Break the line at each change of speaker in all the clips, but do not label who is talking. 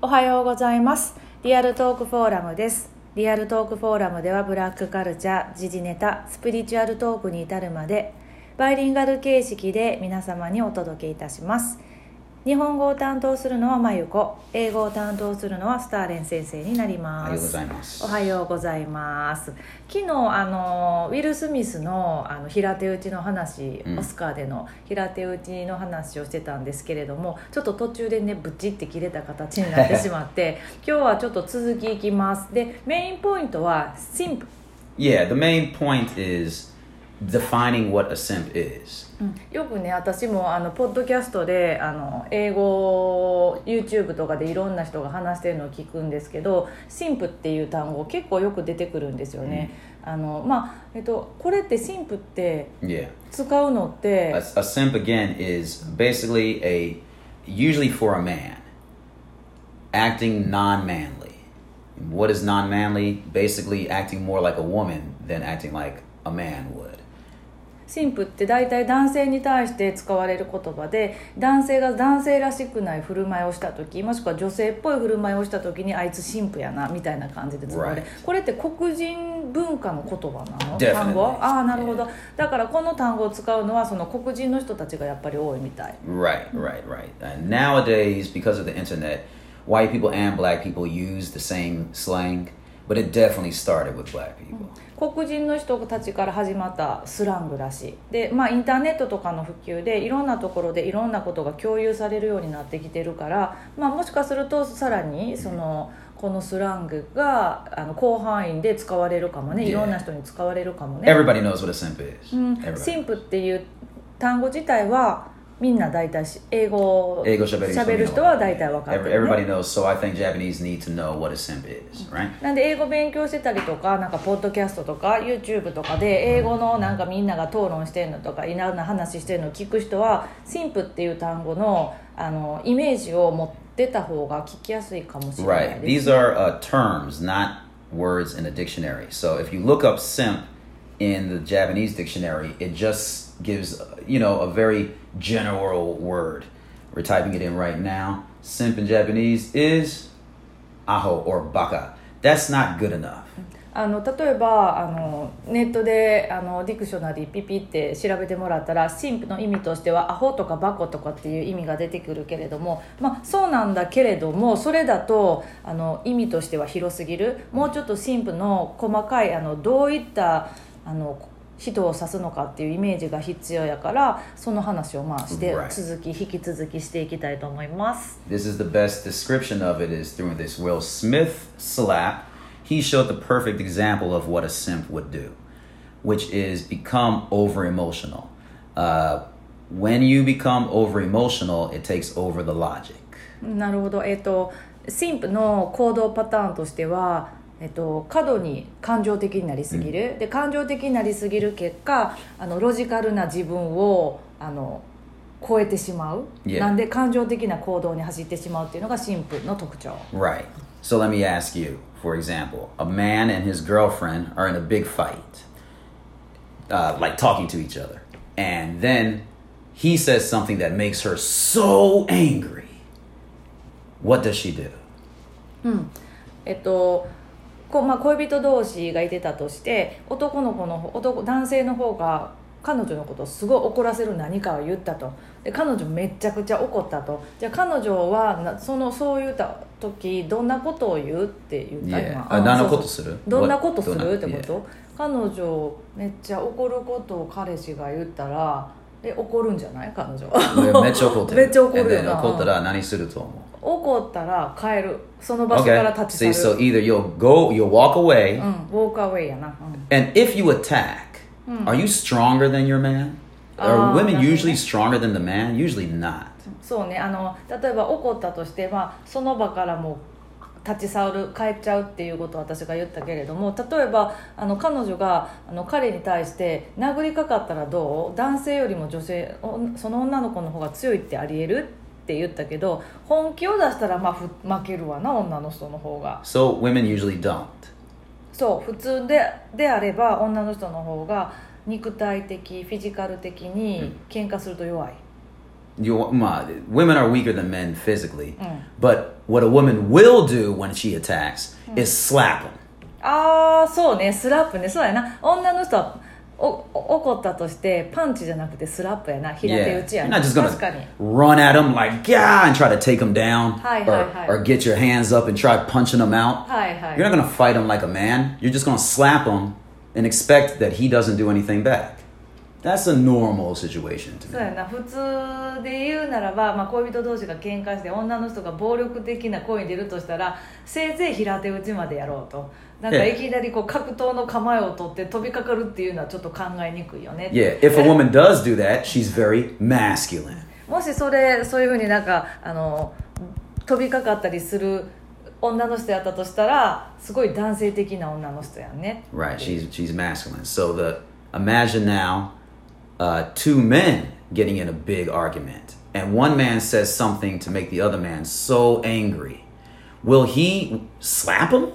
おはようございます。リアルトークフォーラムです。リアルトークフォーラムではブラックカルチャー時事ネタスピリチュアルトークに至るまでバイリンガル形式で皆様にお届けいたします。日本語を担当するのはまゆこ英語を担当するのはスターレン先生になります。
おはようございます。
おはようございます昨日あのウィル・スミスのあの平手打ちの話、
うん。
オスカーでの平手打ちの話をしてたんですけれどもちょっと途中でねブチって切れた形になってしまって 今日はちょっと続きいきます。でメインポイントはシンプ
Yeah, the main point is defining what a simp is.
うんよくね私もあのポッドキャストであの英語 YouTube とかでいろんな人が話してるのを聞くんですけど「神父」っていう単語結構よく出てくるんですよね。あのまあえっと、これって神父って
Yeah.
使うのって
A, a simp again is basically a usually for a man acting non-manly. What is non-manly? Basically acting more like a woman than acting like a man would.
神父って大体男性に対して使われる言葉で男性が男性らしくない振る舞いをした時もしくは女性っぽい振る舞いをした時にあいつ神父やなみたいな感じで使われ
Right.
これって黒人文化の言葉なの.単語ああなるほどだからこの単語を使うのはその黒人の人たちがやっぱり多いみたい
Right, right, right. And nowadays, because of the internet, white people and black people use the same slang, but it definitely started with black people.
黒人の人たちから始まったスラングらしいでまあインターネットとかの普及でいろんなところでいろんなことが共有されるようになってきてるから、まあ、もしかするとさらにそのこのスラングがあの広範囲で使われるかもね.いろんな人に使われるかもね、
Everybody knows what a simp is.
うん、父っていう単語自体はみんな大体し英語
をしゃ
べる人は大体わかる、なんで英語勉強してたりとか、なんかポッドキャストとか YouTube とかで英語のなんかみんなが討論してるのとか、いろんな話してるのを聞く人は、シンプっていう単語の,あのイメージを持ってた方が聞きやすいかもしれない、
these are、uh, terms, not words in a dictionary. So if you look up sim in the Japanese dictionary, it just gives, you know, a very general word. We're typing it in right now. Simp in Japanese is aho or baka. That's not good enough.
あの例えばあのネットであのディクショナリーピピって調べてもらったら神父の意味としてはアホとかバコとかっていう意味が出てくるけれどもまあそうなんだけれどもそれだとあの意味としては広すぎるもうちょっと神父の細かいあのどういったあの人を指すのかっていうイメージが必要やからその話をまあして.続き引き続きしていきたいと思います。
This is the best description of it is through this Will Smith slap. He showed the perfect example of what a simp would do, which is become over emotional. Uh, when you become over emotional, it takes over the logic.
なるほど、えっと神父の行動パターンとしては、えっと、過度に感情的になりすぎる、で感情的になりすぎる結果あのロジカルな自分をあの超えてしまう、
Yeah.
なんで感情的な行動に走ってしまうっていうのが神父の特徴
Right. So let me ask you, for example, a man and his girlfriend are in a big fight, uh, like talking to each other, and then he says something that makes her so angry. What does she do?
えっとこうまあ、恋人同士がいてたとして男の子の男男性の方が彼女のことをすごい怒らせる何かを言ったと。で彼女めちゃくちゃ怒ったと。じゃあ彼女はなそのそう言った時どんなことを言うって言った、
Yeah.
今
あどことする？
どんなことする？ってこ
yeah.
と彼女めっちゃ怒ることを彼氏が言ったらえ怒るんじゃない彼女
めっちゃ怒ってる。
めっちゃ怒るよな
怒ったら何すると思う
怒ったら帰るその場所から
Okay.
立ち
See,
去
so
る、
either you'll go, you'll walk away,
うん、ウォークアウェイやな、うん
and if you attack, are you stronger than your man? Are
Ah,
women usually
okay.
stronger than the man? Usually not.
そうねあの例えば怒ったとして、まあ、その場からもう立ち去る帰っちゃうっていうことを私が言ったけれども例えばあの彼女があの彼に対して殴りかかったらどう？男性よりも女性おその女の子の方が強いってありえるって言ったけど本気を出したらまあふ負けるわな女の人の方が。
So women usually don't.
そう普通でであれば女の人の方が肉体的フィジカル的に喧嘩すると弱い、
you ma, women are weaker than men physically, but what a woman will do when she attacks is slap them.
ああそうねスラップねそうやな女の人はおお怒ったとしてパンチじゃなくてスラップやな平手
Yeah,
打ちや
you're
な
not just
確か
gonna
に
run at them like yeah and try to take them down,
Hi,
or,
hi, hi.
or get your hands up and try punching them out.
はいはい
You're not gonna fight him like a man. You're just gonna slap him and expect that he doesn't do anything back. That's a normal situation to
そう
me.
やな普通で言うならば、まあ、恋人同士が喧嘩して女の人が暴力的な行為に出るとしたらせいぜい平手打ちまでやろうとなんか
ええ
いきなりこう格闘の構えを取って飛びかかるっていうのはちょっと考えにくいよね
Yeah, if a woman does do that, she's very masculine.
もしそれそういうふうになんかあの飛びかかったりする女の人やったとしたらすごい男性的な女の人やんね
Right, she's she's masculine. So the imagine now uh, two men getting in a big argument, and one man says something to make the other man so angry. Will he slap him?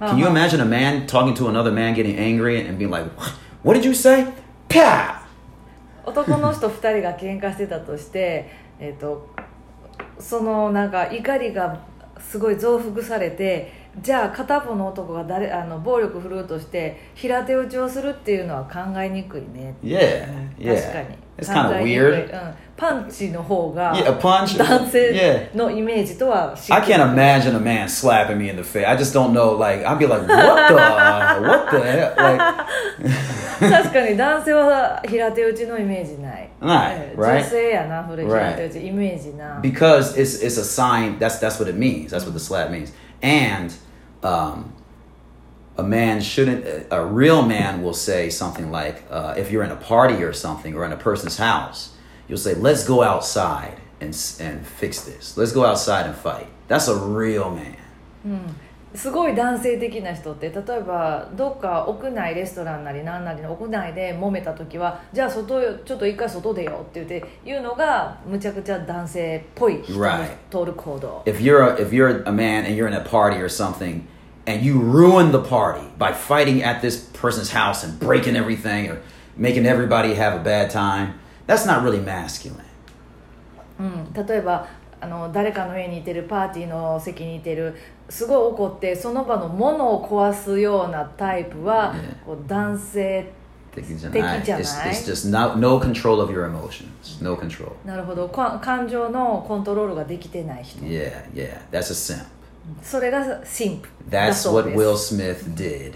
Can you
Uh-huh.
imagine a man talking to another man getting angry and being like, "What, what did you say?" Pow!
男の人2人が喧嘩してたとして、えー、とそのなんか怒りがすごい増幅されて じゃあ片方の男が誰あの暴力振るうとして平手打ちをするっていうのは考えにくいね
Yeah,
確
yeah.
かに
It's kind
考
of weird.
うん、パンチの方が
Yeah, a punch.
男性
Yeah.
のイメージとは
I can't imagine a man slapping me in the face. I just don't know. Like I'd be like, "What the? what the hell?" Like,
確かに男性は平手打ちのイメージない、
ない
えー
right？
女性やなそれ平手打ち、イメージな
because it's it's a sign that's that's what it means that's what the slap means and um, a man shouldn't a real man will say something like uh, if you're in a party or something or in a person's house you'll say let's go outside and and fix this. Let's go outside and fight. That's a real man
すごい男性的な人って例えばどっか屋内レストランなりなんなりの屋内で揉めた時はじゃあ外よちょっと一回外出よって言って言うのがむちゃくちゃ男性っぽい人の
Right.
通る行動
if you're a, if you're a man and you're in a party or something and you ruin the party by fighting at this person's house and breaking everything or making everybody have a bad time that's not really masculine
うん、例えばあの誰かの家にいてるパーティーの席にいてるすごい怒ってその場のものを壊すようなタイプは.こう男性
敵じゃ
敵
ない It's, it's just no, no control of your emotions. No control.
なるほどか感情のコントロールができてない人
Yeah, yeah. That's a simp.
それが神父だ
That's what Will Smith did,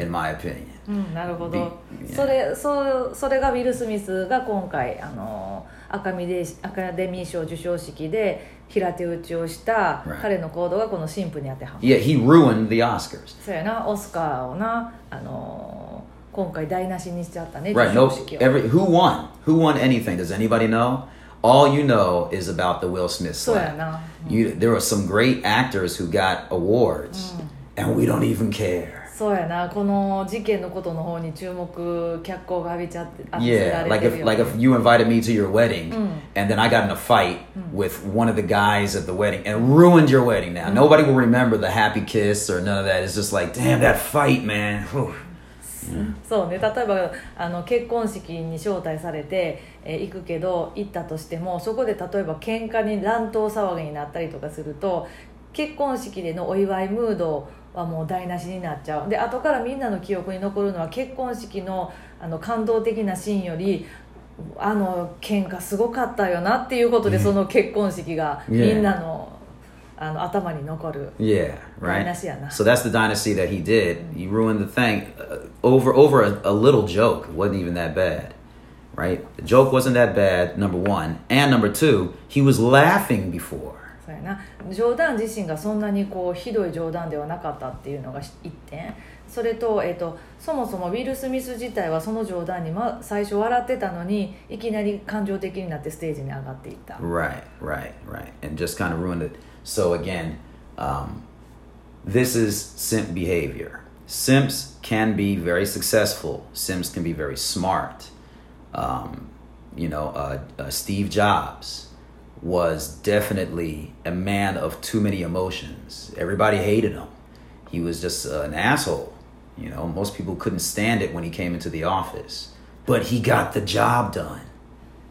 in my opinion.
うん、なるほど、それそうそれがウィル・スミスが今回あのアカミデアカデミー賞授賞式で平手打ちをした.彼の行動がこの神父に当てはまる
Yeah, he ruined the Oscars.
そうやなオスカーをなあの今回台無しにしちゃったね
Right.
授
No.
賞式を
Every who won? Who won anything? Does anybody know? All you know is about the Will Smith
そうや
slap.
な
You, there were some great actors who got awards, and we don't even care.
そうやなこの事件のことの方に注目脚光が浴びちゃって
Yeah,
れ
like if
よ
like if you invited me to your wedding
Mm.
and then I got in a fight with one of the guys at the wedding and ruined your wedding. Now nobody will remember the happy kiss or none of that. It's just like, damn that fight, man.
そうね例えばあの結婚式に招待されて、えー行くけど行ったとしてもそこで例えば喧嘩に乱闘騒ぎになったりとかすると結婚式でのお祝いムードはもう台無しになっちゃうで後からみんなの記憶に残るのは結婚式のあの感動的なシーンよりあの喧嘩すごかったよなっていうことで、その結婚式が.みんなのあの頭に残る
Yeah, right. So that's the dynasty that he did. He ruined the thing uh, over over a, a little joke. It wasn't even that bad, right? The joke wasn't that bad. Number one, and number two, he was laughing before.
そうやな冗談自身がそんなにこうひどい冗談ではなかったっていうのが一点それと,、えー、とそもそもウィル・スミス自体はその冗談に、ま、最初笑ってたのにいきなり感情的になってステージに上がっていった
Right, right, right. And just kind of ruined it. So again, um, this is simp behavior. Simps can be very successful. Simps can be very smart. Um, you know, uh, uh, Steve Jobs was definitely a man of too many emotions. Everybody hated him. He was just uh, an asshole. You know, most people couldn't stand it when he came into the office, but he got the job done,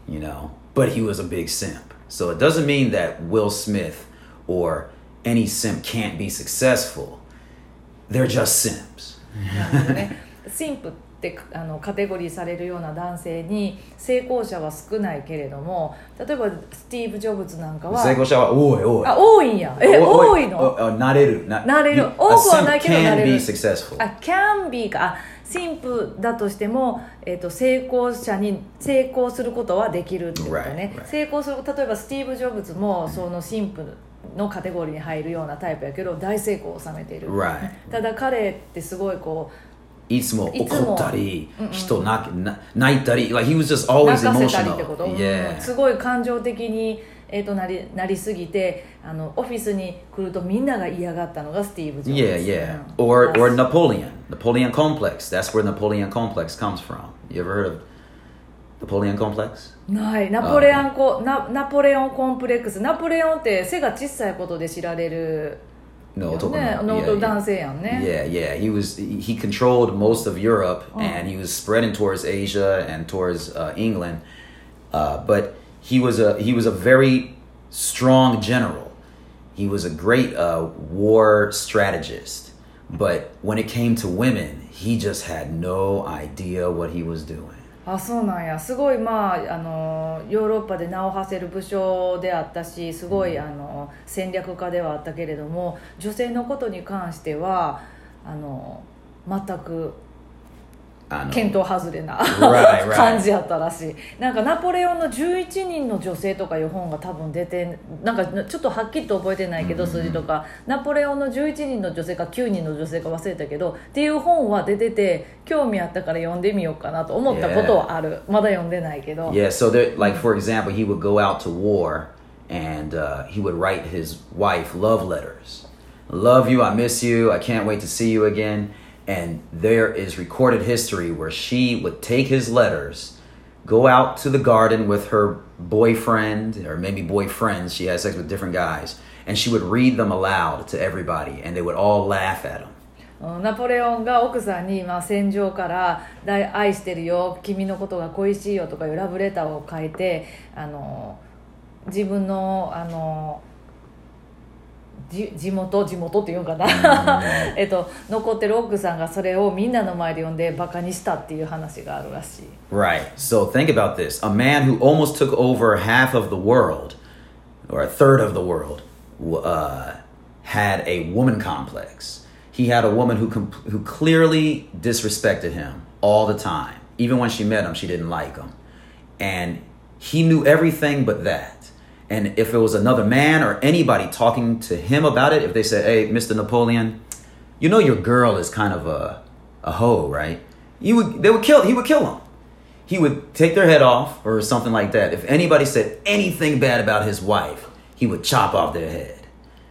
you know, but he was a big simp. So it doesn't mean that Will Smith or any simp can't be successful. They're just simps.
simp ってあのカテゴリーされるような男性に成功者は少ないけれども例えばスティーブ・ジョブズなんかは
成功者は多い多い。
あ多いんやえ多いの？
おおなれる。な
なれる多くはないけどなれ
can
る
be successful.
あ can be かあ神父だとしても、えー、と成功者に成功することはできるってことね
Right, right.
成功する例えばスティーブ・ジョブズもその神父のカテゴリーに入るようなタイプやけど大成功を収めている
Right.
ただ彼ってすごいこ
いつも
いつも
怒ったり、人泣,き泣いたり、like、
かせた、すごい感情的に、えー、となり,なりすぎてあの、オフィスに来るとみんなが嫌がったのがスティーブ・ジョブズ。
Yeah, yeah. Or, or Napoleon. ナポレオンコンプレックス
ない。ナポレオンコ、uh, ナ,ナポレオンコンプレックスナポレオンって背が小さいことで知られる
no, yeah,
yeah,
yeah, yeah. He was he controlled most of Europe oh. and he was spreading towards Asia and towards uh, England. Uh, but he was a he was a very strong general. He was a great uh, war strategist. But when it came to women, he just had no idea what he was doing.
あそうなんや。すごいまああのヨーロッパで名を馳せる武将であったしすごいあの戦略家ではあったけれども女性のことに関してはあの全く
あの
外れな感じやったらしい。なんかナポレオンの11人の女性とかいう本が多分出てなんかちょっとはっきりと覚えてないけど数字とか。ナポレオンの11人の女性か9人の女性か忘れたけどっていう本は出てて興味あったから読んでみようかなと思ったことはある。まだ読んでないけど。
いや、それ so like for example he would go out to war and、he would write his wife love letters. Love you I miss you I can't wait to see you again. And there is recorded history where she would take his letters, go out to the garden with her boyfriend or maybe boyfriends. She had sex with different guys, and she would read them aloud to everybody, and they would all laugh at him.
うんナポレオンが奥さんに、まあ、戦場から「大愛してるよ君のことが恋しいよ」とかいうラブレターを書いてあの自分のあの じ地元地元っていうんかな、えっと、残ってる奥さんがそれをみんなの前で読んでバカにしたっていう話があるらしい
Right. So think about this. A man who almost took over half of the world, or a third of the world, uh, had a woman complex. He had a woman who com- who clearly disrespected him all the time. Even when she met him, she didn't like him, and he knew everything but that. And if it was another man or anybody talking to him about it, if they said, hey, Mr. Napoleon, you know your girl is kind of a, a hoe, right? You would, they would kill, he would kill them. He would take their head off or something like that. If anybody said anything bad about his wife, he would chop off their head.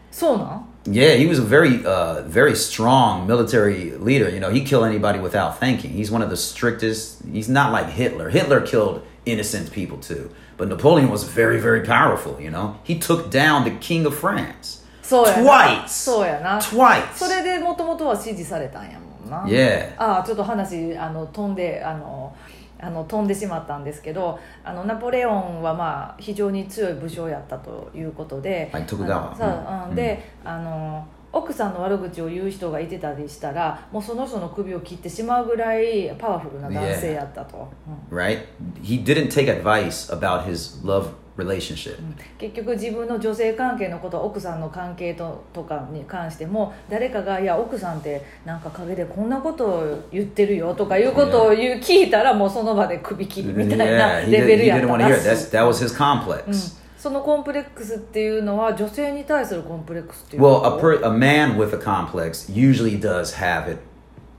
So no.
Yeah, he was a very, uh, very strong military leader. You know, he killed anybody without thinking. He's one of the strictest. He's not like Hitler. Hitler killed innocent people too, but Napoleon was very, very powerful. You know, he took down the king of France.
そうやな
twice.
そうやな
Twice.
それでもともとは支持されたんやもんな。
Yeah.
ああちょっと話あの飛んであのあの飛んでしまったんですけどあのナポレオンはまあ非常に強い武将やったということで、
はい徳川
あのそううん。であの奥さんの悪口を言う人がいてたりしたらもうその人の首を切ってしまうぐらいパワフルな男性やったと、うん
Right? He didn't take advice about his love relationship.
結局自分の女性関係のこと奥さんの関係ととかに関しても誰かが「いや奥さんってなんか陰でこんなことを言ってるよ」とかいうことを言う聞いたらもうその場で首切るみたいな
Yeah, he,
レベ
he
ルやっ
didn't
たらい
That's, that was his complex.
そのコンプレックスっていうのは女性に対するコンプレックスっていうの
Well,
は
a, per, a man with a complex usually does have it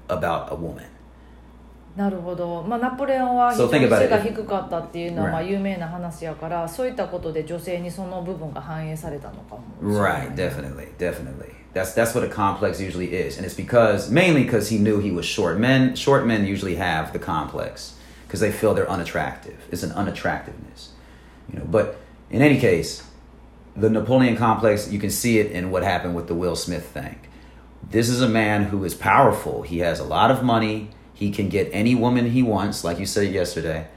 about a woman.
なるほど、まあ、ナポレオンは非常背.が低かったっていうのは.まあ有名な話やからそういったことで女性にその部分が反映されたのかも
Right, definitely, definitely. That's that's what a complex usually is, and it's because mainly because he knew he was short. Men, short men usually have the complex because they feel they're unattractive. It's an unattractiveness, you know. But in any case, the Napoleon complex, you can see it in what happened with the Will Smith thing. This is a man who is powerful. He has a lot of money. He can get any woman he wants, like you said yesterday.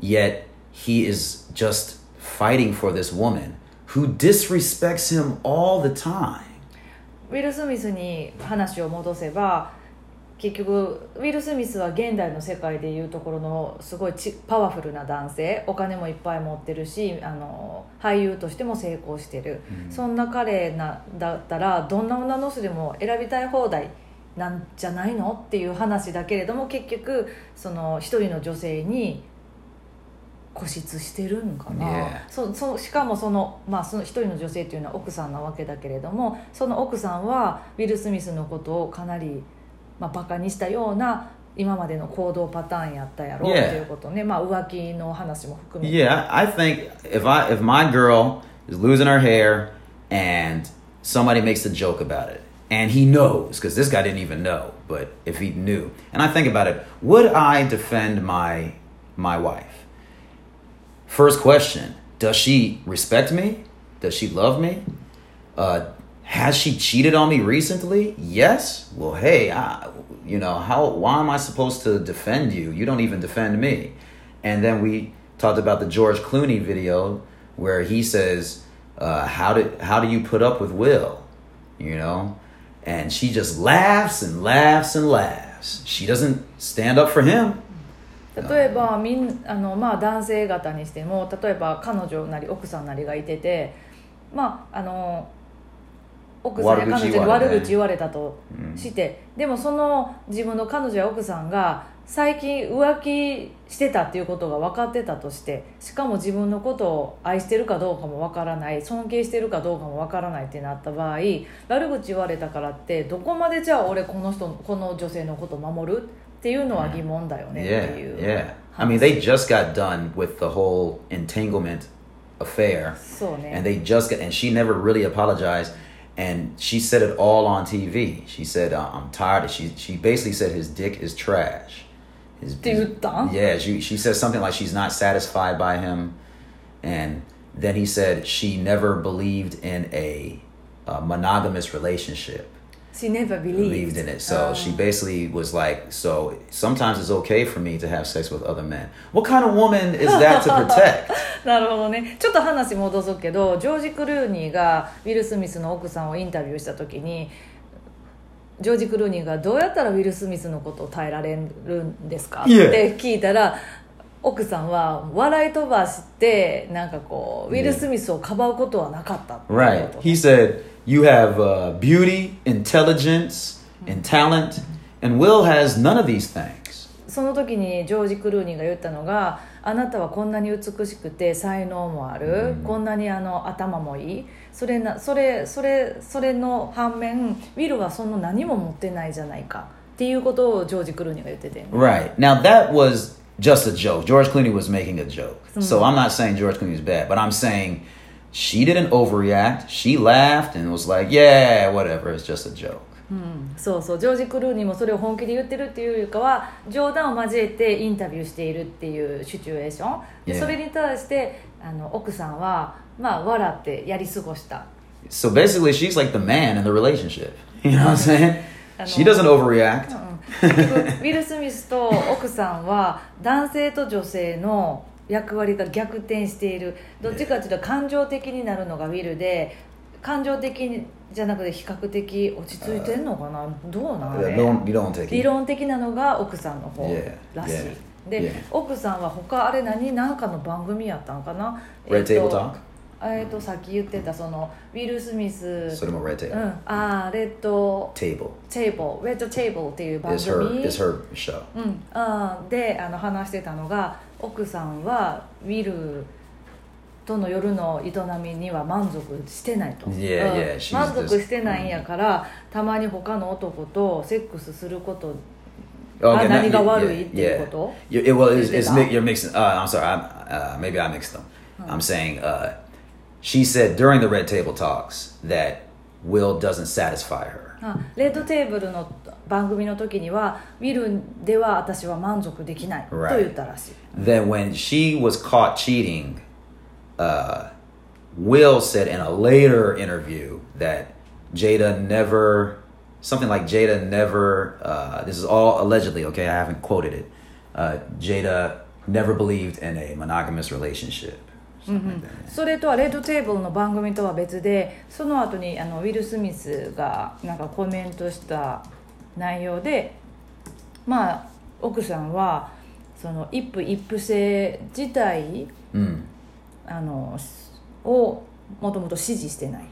Yet he is just fighting for this woman who disrespects him all the time.
ウィル・スミスに話を戻せば 結局ウィル・スミスは現代の世界でいうところのすごいちパワフルな男性。お金もいっぱい持ってるしあの俳優としても成功してる、そんな彼なだったらどんな女の人でも選びたい放題なんじゃないのっていう話だけれども結局その一人の女性に固執してるんかな、
Yeah.
そそしかもその,、まあ、その一人の女性っていうのは奥さんなわけだけれどもその奥さんはウィル・スミスのことをかなり、まあ、バカにしたような今までの行動パターンやったやろう
Yeah.
っていうことね、まあ、浮気の話も含めて
Yeah, I I think if I if my girl is losing her hair and somebody makes a joke about it and he knows because this guy didn't even know, but if he knew, and I think about it, would I defend my my wife? First question: Does she respect me? Does she love me? Uh, has she cheated on me recently? Yes. Well, hey, I, you know how? Why am I supposed to defend you? You don't even defend me. And then we talked about the George Clooney video where he says, uh, "How did how do you put up with Will?" You know, and she just laughs and laughs and laughs. She doesn't stand up for him.
例えばみんあの、まあ、男性方にしても例えば彼女なり奥さんなりがいててまああの 奥さんや
悪口
彼女に
言われて
悪口言われたとして、でもその自分の彼女や奥さんが最近浮気してたっていうことが分かってたとしてしかも自分のことを愛してるかどうかも分からない尊敬してるかどうかも分からないってなった場合悪口言われたからってどこまでじゃあ俺この人この女性のことを守る？っていうのは疑問だよねって
Yeah,
いう。
yeah. I mean, they just got done with the whole entanglement affair,
そうね
and they just got, and she never really apologized, and she said it all on TV. She said, uh, "I'm tired." She she basically said his dick is trash. His,
think?
yeah, she she says something like she's not satisfied by him, and then he said she never believed in a, uh monogamous relationship.
She never believed,
believed in it. So
Ah.
she basically was like, so sometimes it's okay for me to have sex with other men. What kind of woman is that to protect?
なるほどねちょっと話戻すけどジョージ・クルーニーがウィル・スミスの奥さんをインタビューした時にジョージ・クルーニーがどうやったらウィル・スミスのことを耐えられるんですか、
Yeah.
って聞いたら奥さんは笑い飛ばしてなんかこうウィル・スミスをかばうことはなかったっていう
Right.
こと
He said, you have uh, beauty, intelligence, and talent, and Will has none of these things.
その時にジョージ・クルーニーが言ったのがあなたはこんなに美しくて才能もある、こんなにあの頭もいいそれなそれそれそれの反面ウィルはその何も持ってないじゃないかっていうことをジョージ・クルーニーが言ってて
Right. Now that was just a joke. George Clooney was making a joke. So I'm not saying George Clooney is bad, but I'm saying she didn't overreact. She laughed and was like, yeah, whatever. It's just a joke.
そうそうジョージ・クルーニーもそれを本気で言ってるっていうよりかは冗談を交えてインタビューしているっていうシチュエーションで
Yeah.
それに対してあの奥さんはまあ笑ってやり過ごした
So basically, she's like the man in the relationship. You know what I'm saying? She doesn't overreact.
ウィル・スミスと奥さんは男性と女性の役割が逆転している。どっちかというと感情的になるのがウィルで感情的じゃなくて比較的落ち着いてんのかな？どうなんあれ
Don't, you don't take
理.論的。なのが奥さんの方
Yeah,
らしい、
yeah,
で、
yeah.
奥さんは他あれ何？なんかの番組やったんかな
？Red
えっと
Table Talk?
えっとさっき言ってたそのウィル・スミス。
それも Red
う
Table.
ん。ああレッド
Table
テーブルレッドテーブルっていう番
is
組
her is her show.
うん、あーであの話してたのが奥さんはウィルとの夜の営みには満足してないと、
Yeah,
うん
yeah,
満足してないんやからたまに他の男とセックスすること
Oh,
あ
okay,
何が
yeah,
悪いっていうこと
You- it- well, it's, it's you're mixing. Uh, I'm sorry. I'm, uh, maybe I mixed them. I'm saying uh, she said during the red table talks that Will doesn't satisfy her.
あレッドテーブルの番組の時にはウィルでは私は満足できないと
Right.
言ったらしい
Then when she was caught cheating, uh, Will said in a later interview that Jada never, something like Jada never. Uh, this is all allegedly. Okay, I haven't quoted it. Uh, Jada never believed in a monogamous relationship. Something like that.
それとはレッドテーブルの番組とは別でその後にあのウィル・スミスがなんかコメントした内容でまあ奥さんはその一夫一夫制自体
Mm.
あのをもともと支持してない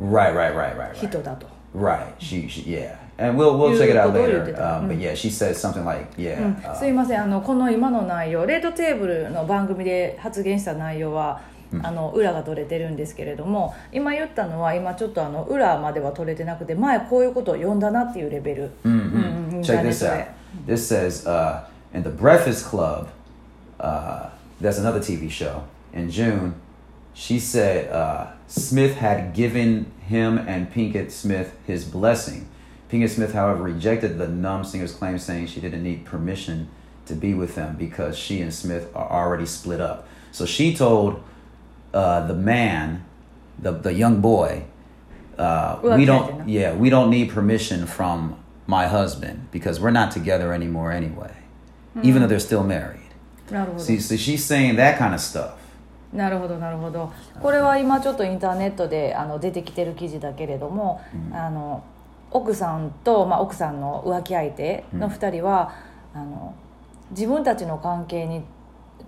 Right, right, right, right, right.
人だと。
Right. She, she, yeah. And we'll we'll check it out later. Um, but yeah, she says something like, yeah.
うん
uh,
すいませんあのこの今の内容レッドテーブルの番組で発言した内容は、あの裏が取れてるんですけれども今言ったのは今ちょっ to あの裏までは取れてなくて前こういうことを読んだなっていうレベル、
Check this out.
で
This says uh, in the Breakfast Club, uh, that's another TV show. In June, she said uh, Smith had given him and Pinkett Smith his blessing. Pinkett Smith, however, rejected the numb singer's claim, saying she didn't need permission to be with him because she and Smith are already split up. So she told uh, the man, the the young boy, uh,
Well,
we
okay,
don't,
then.
yeah, we don't need permission from my husband because we're not together anymore anyway, even though they're still married.
なるほど
See, so she's saying that kind of stuff.
なるほどなるほどこれは今ちょっとインターネットであの出てきてる記事だけれども、あの 奥さんと、まあ、奥さんの浮気相手の2人は、あの自分たちの関係に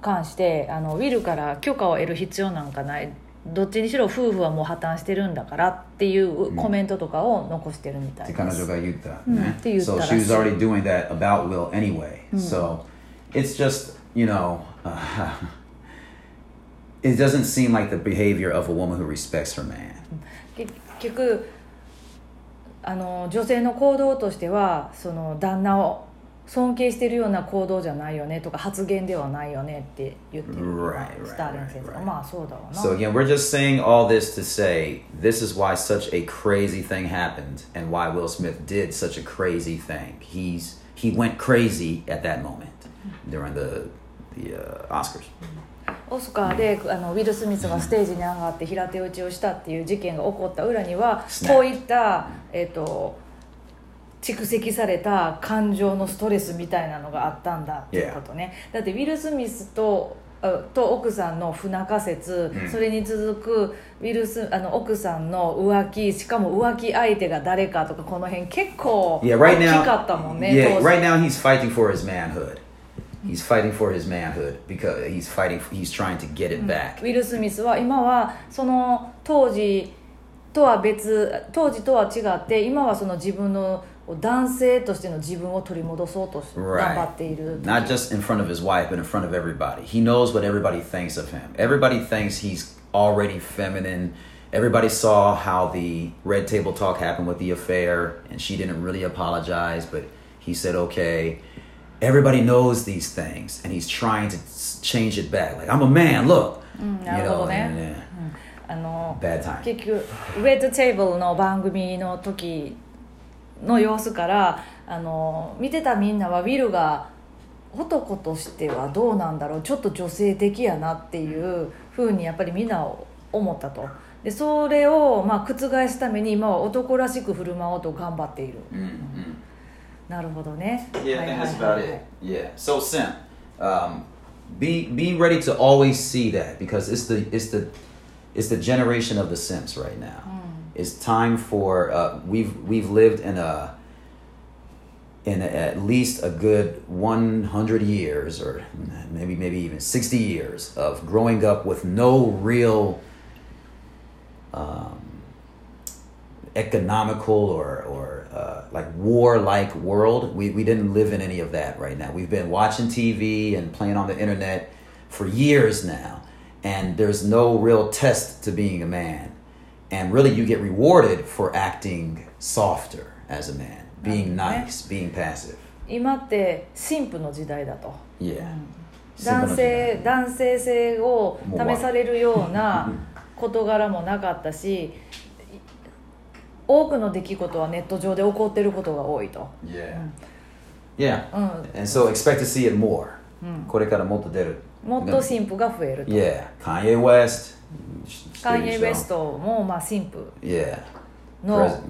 関してあのウィルから許可を得る必要なんかないどっちにしろ夫婦はもう破綻してるんだからっていうコメントとかを残してるみたいです、
彼女が言ったね。
うんって言った
So
らしい。
she was already doing that about Will anyway. So it's just, you know, uh, it doesn't seem like the behavior of a woman who respects her man.
結局あの女性の行動としてはその旦那を尊敬してるような行動じゃないよねとか発言ではないよねって言ってる
Right,
スターレン先生
right,
が
right.
まあそうだわな
So again, we're just saying all this to say this is why such a crazy thing happened and why Will Smith did such a crazy thing. He's he went crazy at that moment during the the uh, Oscars.
オスカーであのウィル・スミスがステージに上がって平手打ちをしたっていう事件が起こった裏にはこういった、えっと蓄積された感情のストレスみたいなのがあったんだっていうことね、だってウィル・スミスとあと奥さんの不仲説、それに続くウィルスあの奥さんの浮気しかも浮気相手が誰かとかこの辺結構
Yeah,
大
right
き
now.
かったもんね
yeah,
当時
right now he's fighting for his manhood. He's fighting for his manhood because he's fighting. He's trying to get it back.
ウィル・スミスは今はその当時とは別当時とは違って今はその自分の男性としての自分を取り戻そうとし
Right.
頑張っている
Not just in front of his wife, but in front of everybody. He knows what everybody thinks of him. Everybody thinks he's already feminine. Everybody saw how the red table talk happened with the affair, and she didn't really apologize, but he said, okay. Everybody knows these things, and he's trying to change it back. Like, I'm a man, look. You
なるほど
know,
ね
and, uh,
あの.結局「レッドテーブル」の番組の時の様子からあの見てたみんなはウィルが男としてはどうなんだろうちょっと女性的やなっていうふうにやっぱりみんな思ったとでそれをまあ覆すために今は男らしく振る舞おうと頑張っている
Mm-hmm.
なるほどね
Yeah,
は
I
い
think
はい
that's
はい
about
はい
it. Yeah. So Sim, um, be be ready to always see that because it's the it's the it's the generation of the Sims right now. It's time for uh, we've we've lived in a in a, at least a good 100 years or maybe maybe even 60 years of growing up with no real um, economical or or uh, like war-like world. We we didn't live in any of that right now. We've been watching TV and playing on the internet for years now, and there's no real test to being a man. And really, you get rewarded for acting softer as a man, being
Okay.
nice, being passive.
今って神父の時代だと
Yeah.
男性男性性を試されるような事柄もなかったし 多くの出来事はネット上で起こってることが多いと、
Yeah. Yeah.
うん、
And so expect to see it more. これからもっと出る。
もっと神父が増えると
Yeah. Kanye West.
カンイエ・ウェストもまあ神父
Yeah.
の
yeah.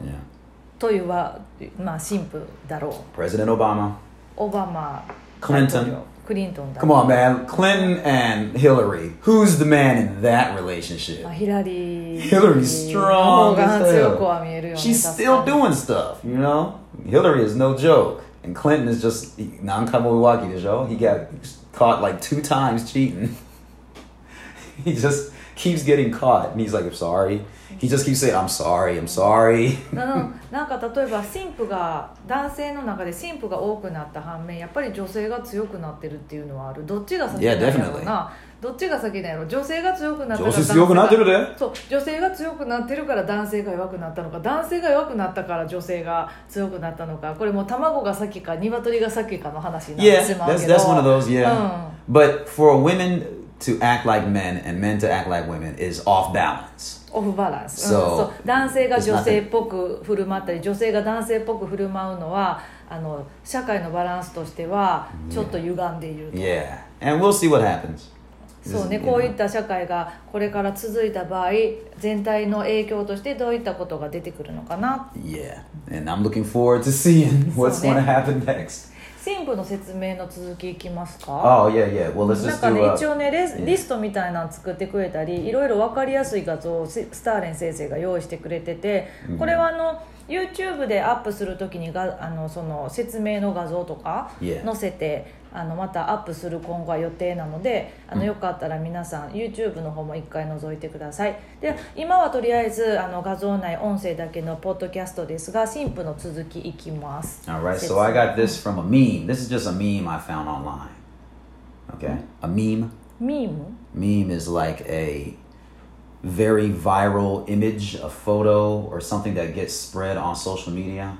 というは、まあ、神父だろう
President Obama.
オバマ
Clinton
大統領ク リントンだ
Come on, man. Clinton and Hillary. Who's the man in that relationship?
まあヒラリー
Hillary's
の
strong
方が
as
強くは見え
hell.
るよね
She's
確
still
かに
doing stuff, you know? Hillary is no joke. And Clinton is just non-kamowaki de show. He got caught like two times cheating. he just keeps getting caught. And he's like, I'm sorry. He just keeps saying, I'm sorry, I'm sorry.
なんか例えば神父が男性の中で神父が多くなった反面やっぱり女性が強くなってるっていうのはある。どっちが先なん
Yeah,
やろうな。どっちが先なんやろ女性が強くなったから男性がそう女性が強くなってるから男性が弱くなったのか。男性が弱くなったから女性が強くなったのか。これもう卵が先か鶏が先かの話になっ
Yeah,
てしまうけ
that's,
ど
that's one of those, yeah.
うん。
But for women to act like men and men to act like women is off balance.
オフバランス、
そう
うんそう。男性が女性っぽく振る舞ったり女性が男性っぽく振る舞うのはあの社会のバランスとしてはちょっと歪んでいると、
Yeah. And we'll see what happens.
そうね。こういった社会がこれから続いた場合全体の影響としてどういったことが出てくるのかな。
Yeah. And I'm looking forward to seeing what's
So,
going to happen next.
神父の説明の続きいきますか
？Oh, yeah, yeah. Well, let's
なん
just
か
do
ね
uh,
一応ねレス
yeah.
リストみたいなの作ってくれたりいろいろ分かりやすい画像をススターレン先生が用意してくれててこれはあの YouTube でアップする時にがあのその説明の画像とか
Yeah.
載せてあのまたアップする今後は予定なのであのよかったら皆さん YouTube の方も一回覗いてくださいで今はとりあえずあの画像内音声だけのポッドキャストですが神父の続きいきます
All right. So I got this from a meme. This is just a meme I found online. Okay. A meme.
ミーム
Meme is like a very viral image, a photo, or something that gets spread on social media.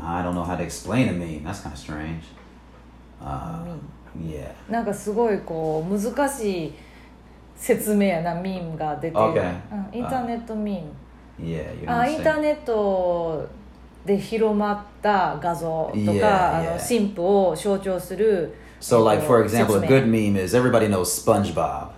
I don't know how to explain a meme. That's kind of strange. Uh, yeah.
なんかすごいこう難しい説明やなミームが出てる、
Okay.
うん、インターネットミーム
Yeah. You
あインター?ネットで広まった画像とか
Yeah,
あの
yeah.
神父を象徴する
So, like for example, a
説
good
明
meme is everybody knows SpongeBob.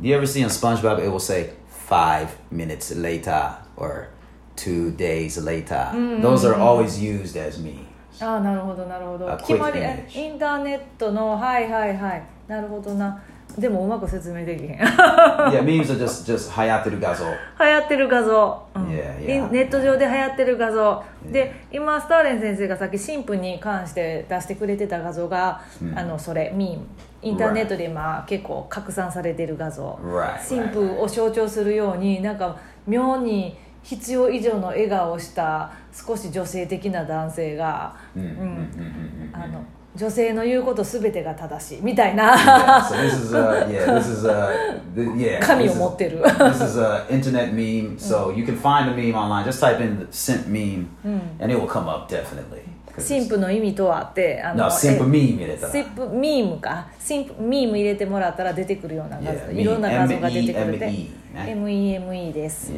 Do you ever see on SpongeBob it will say five minutes later or two days later? Those are always used as memes.
ああなるほどなるほど。決まり.インターネットのはいはいはい。なるほどな。でもうまく説明できへん。流
yeah, memes are just just hayateru gazo.
行ってる画像、うん。
Yeah,
イ
yeah.
ンネット上で流行ってる画像。で今スターレン先生がさっき神父に関して出してくれてた画像が、あのそれ。ミームインターネットで今結構拡散されてる画像。
Right,
神父を象徴するようになんか妙に必要以上の笑顔をした少し女性的な男性が女性の言うこと全てが正しいみたいな。神を持ってる。
This
の意味とはってあの、ミームかシンミーム入れてもらったら出てくるようないろんな画像が出てくるで M-E-M-E、M. E. です、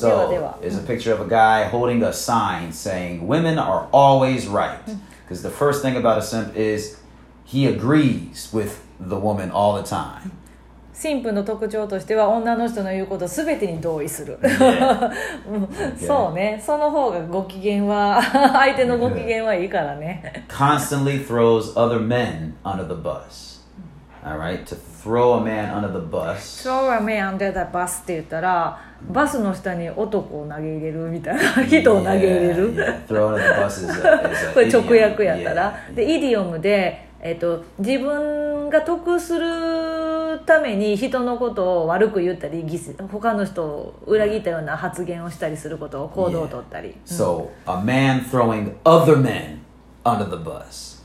ではで
So
は。
there's a picture of a guy holding a sign saying women are always right. Because the first thing about a simp is he agrees with the woman all the time.
神父の特徴としては女の人の言うこと全てに同意する、
Yeah.
うんそうねその方がご機嫌は相手のご機嫌はいいからね
Constantly throws other men under the bus. All right? To throw a man under the bus.
throw a man under the bus って言ったらバスの下に男を投げ入れるみたいな人を投げ入れる、
Yeah, yeah. Throw under the bus is a, is a
これ直.訳やったら、
Yeah,
でイディオムで、えっと自分が得するために人のことを悪く言ったり他の人を裏切ったような発言をしたりすることを行動を取ったり、
So a man throwing other men under the bus.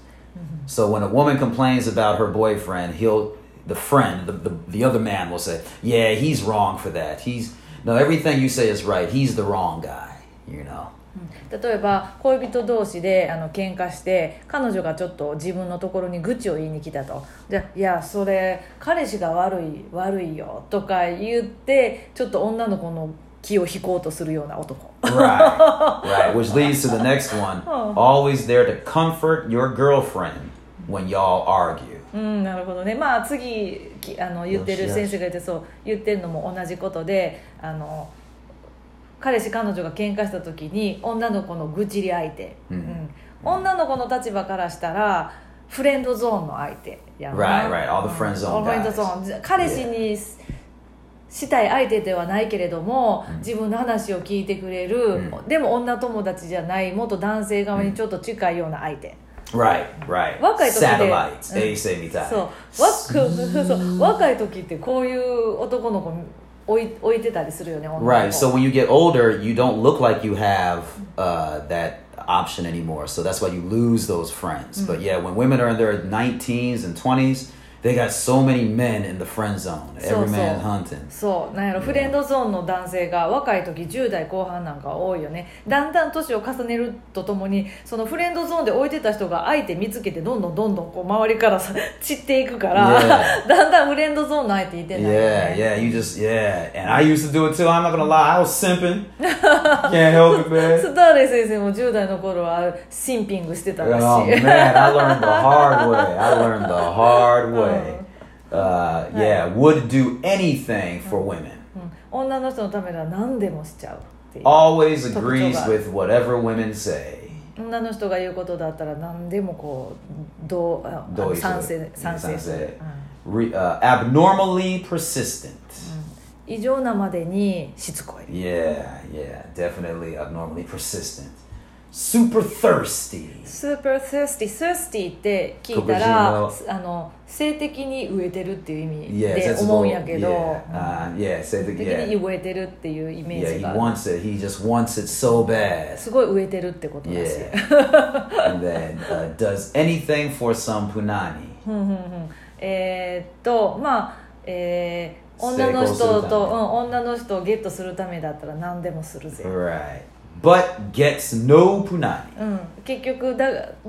So when a woman complains about her boyfriend, he'll the friend, the, the the other man will say, "Yeah, he's wrong for that. He's no everything you say is right. He's the wrong guy." You know.
例えば恋人同士であの喧嘩して彼女がちょっと自分のところに愚痴を言いに来たとでいやそれ彼氏が悪い悪いよとか言ってちょっと女の子の気を引こうとするような男
Right. right. Which leads to the next one. Always there to comfort your girlfriend When y'all argue.
うんなるほどね。まあ次きあの言ってる先生が言ってそう言ってるのも同じことであの彼氏彼女が喧嘩した時に女の子の愚痴り相手、
うん。
女の子の立場からしたらフレンドゾーンの相手。やな。
Right, right. All the friend zone
フレンド
guys.
ゾーン彼氏にしたい相手ではないけれども、自分の話を聞いてくれる、でも女友達じゃない元男性側にちょっと近いような相手、
Right, right.
若い時で
Satellites.
うん
A セみたい。
そうわそう若い時ってこういう男の子置い置いてたりするよね女の子
Right. So when you get older, you don't look like you have uh, that option anymore. So that's why you lose those friends. But yeah, when women are in their 19s and 20s, they got so many men in the friend zone. Every man hunting.
そうなんやろフレンドゾーンの男性が若い時10代後半なんか多いよねだんだん年を重ねるとともにそのフレンドゾーンで置いてた人が相手見つけてどんどんどんどんこう周りからさ散っていくから、
Yeah.
だんだんフレンドゾーンの相手いてないよ
Yeah,
ね
yeah. You just yeah. And I used to do it too. I'm not gonna lie. I was simping. Can't help it, man.
スターレイ先生も10代の頃はシンピングしてたらしい、
Oh man, I learned the hard way. I learned the hard way. Uh, yeah, would do anything for women.
うん女の人のためなら何でもしちゃうっていう
Always agrees
特徴が。
with whatever women say.
女の人が言うことだったら何でもこうどうあ
同意する
賛成賛成する、うん
Re, uh, abnormally persistent.
異常なまでにしつこい
Yeah, yeah, definitely abnormally persistent. Super thirsty.
スーパー thirsty thirsty って聞いた
黒
ら
人
あの性的に飢えてるっていう意味
Yeah,
で思うんやけど、
yeah, uh, yeah,
性的に
yeah,
飢えてるっていうイメー
yeah.
ジ
He
が
wants it. He just wants it so bad.
すごい飢えてるってことだし、
Yeah, and then uh, does anything for some punani.
えーっとまあえー女の人と、うん、女の人をゲットするためだったら何でもするぜ、
Right, but gets no punani.
うん、結局だ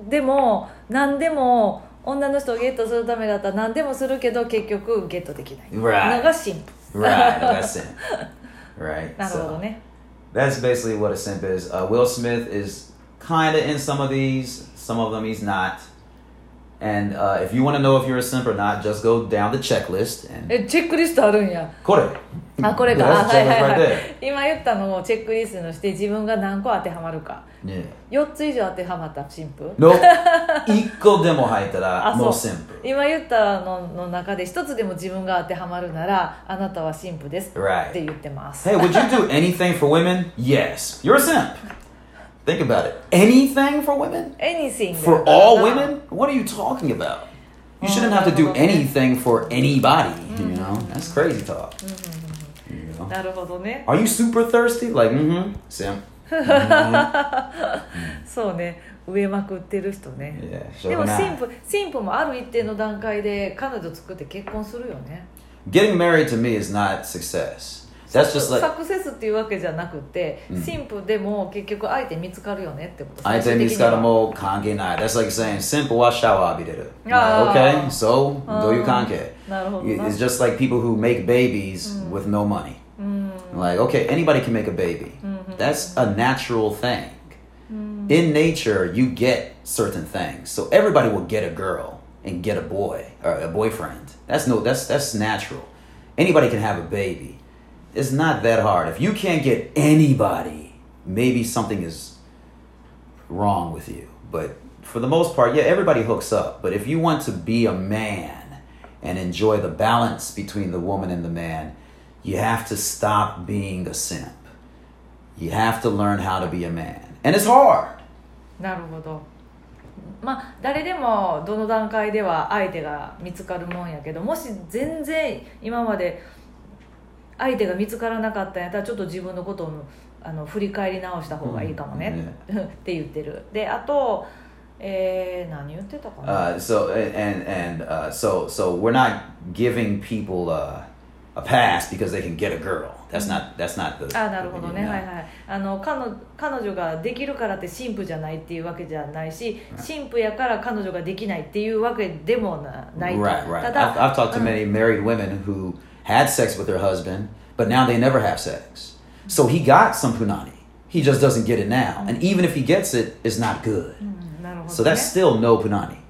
でも何でも女の人をゲットするためだったら何でもするけど結局ゲットできない
Right. Right, that's it. Right.
なるほど
So
ね
that's basically what a simp is. Uh, Will Smith is kind of in some of these. Some of them he's not. And uh, if you want to know if you're a simp or not, just go down the checklist. And...
え、チェックリストあるんや。
これ。
あ、これか。はいはいはい。今言ったのをチェックリストのして自分が何個当てはまるか。
ね。
4つ以上当てはまった神父。
の、no. 1 個で
も
入
ったら、もう
神父。
今言ったのの中で1つでも自分が当てはまるなら、あなたは神父です。
Right.
って言ってます。
Hey, would you do anything for women? Yes. You're a simp. Think about it. Anything for women?
anything
For
だから
all
な
women? What are you talking about? You shouldn't have to do anything for anybody. You know, that's crazy talk. You know?
なるほどね
Are you super thirsty? Like, mm-hmm. Simp.
そうね植えまくってる人ね
Yeah.
でも
sure
神
not.
父神父もある一定の段階で彼女作って結婚するよね
Getting married to me is not success. That's just
サ
like
クセスっていうわけじゃなくて、神父でも結局相手見つかるよねってこと
相手見つかるも関係ない。That's like saying simple はシャワー浴びてる。
あー
Okay, so どういう関係
なるほどな
It's just like people who make babies with no money. Like, okay, anybody can make a baby. That's a natural thing. In nature, you get certain things. So everybody will get a girl and get a boy or a boyfriend. That's no that's that's natural. Anybody can have a baby. It's not that hard. If you can't get anybody, maybe something is wrong with you. But for the most part, yeah, everybody hooks up. But if you want to be a man and enjoy the balance between the woman and the man, you have to stop being a simp. You have to learn how to be a man. And it's hard.
なるほどまあ誰でもどの段階では相手が見つかるもんやけどもし全然今まで 相手が見つからなかったんやったらちょっと自分のことをあの振り返り直した方がいいかもね、って言ってる。であとえー、何言ってたかな、
uh, so and and、uh, so so we're not giving people a a pass because they can get a girl. That's not that's not the
あなるほどね。はいはい。あの彼女彼女ができるからって神父じゃないっていうわけじゃないし神父やから彼女ができないっていうわけでもないただ
I've talked to many married women who had sex with their husband, but now they never have sex. So he got some punani. He just doesn't get it now. And even if he gets it, it's not good.
うんなるほど、ね、
So that's still no punani.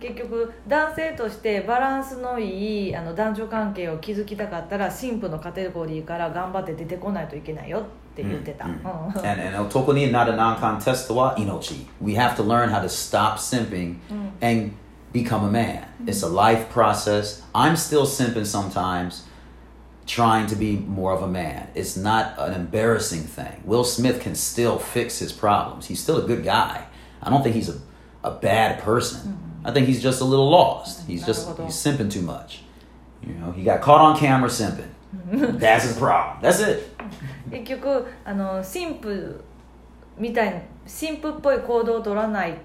結局男性としてバランスのいいあの男女関係を築きたかったら神父のカテゴリーから頑張って出てこないといけないよって言ってた、うん
And and otoko ni not a non-contest wa inochi. We have to learn how to stop simping and become a man. It's a life process. I'm still simping sometimes, trying to be more of a man. It's not an embarrassing thing. Will Smith can still fix his problems. He's still a good guy. I don't think he's a, a bad person. I think he's just a little lost. He's just he's simping too much. You know, he got caught on camera simping. That's his problem. That's it.
結局あの神父みたいな神父っぽい行動を取らないっ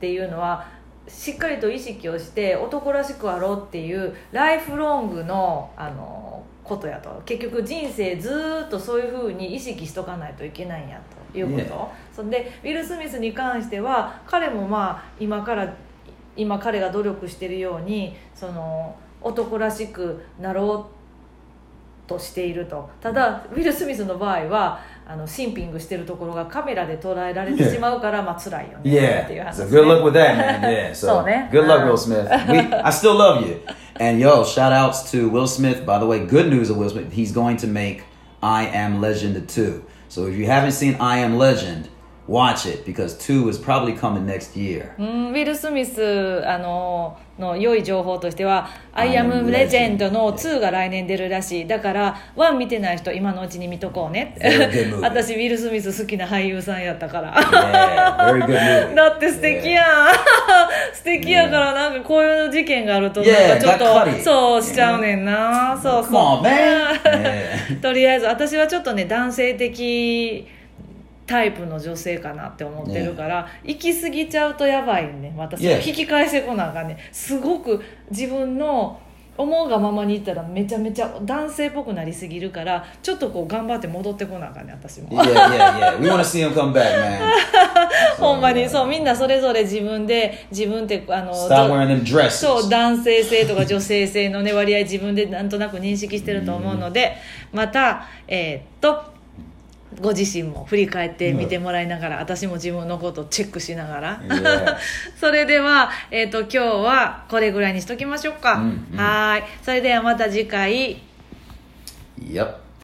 ていうのはしっかりと意識をして男らしくあろうっていうライフロングのあの ことやと。結局人生ずーっとそういうふうに意識しとかないといけないんやということ、
Yeah.
そんでウィル・スミスに関しては彼もまあ今から今彼が努力してるようにその男らしくなろうとしていると。ただウィル・スミスの場合はあのシンピングしてるところがカメラで捉えられてしまうから、まあ辛いよねっていう
Yeah.
話
So
ですね
good luck with that, man. Yeah. So
So, ne?
good luck,
Uh.
Will Smith. We, I still love you. And yo, shout outs to Will Smith. By the way, good news of Will Smith. He's going to make I Am Legend 2. So if you haven't seen I Am Legend, watch it because 2 is probably coming next year.
うんウィル・スミスあのの良い情報としては「ア
I
イ・ア
am
ム・レジェンド」
Legend
の2が来年出るらしいだから1見てない人今のうちに見とこうね. 私ウィル・スミス好きな俳優さんやったから
Yeah, very good movie.
だって素敵やん素敵やからなんかこういう事件があるとなん
Yeah,
かちょっと
caught.
そうしちゃうねんなそうそう.
Yeah.
とりあえず私はちょっとね男性的タイプの女性かなって思ってるから、行き過ぎちゃうとやばいね私
Yeah.
引き返してこなあかんねすごく自分の思うがままにいったらめちゃめちゃ男性っぽくなりすぎるからちょっとこう頑張って戻ってこなあかんね私も
Yeah, yeah, yeah. We want to see him come back, man.
ほんまにそうみんなそれぞれ自分で自分ってあの.そう男性性とか女性性のね割合自分でなんとなく認識してると思うので、またえーっとご自身も振り返ってみてもらいながら、私も自分のことをチェックしながら. それでは、えーっと今日はこれぐらいにしときましょうか、
うんうん。
はーい。それではまた次回。
Yep.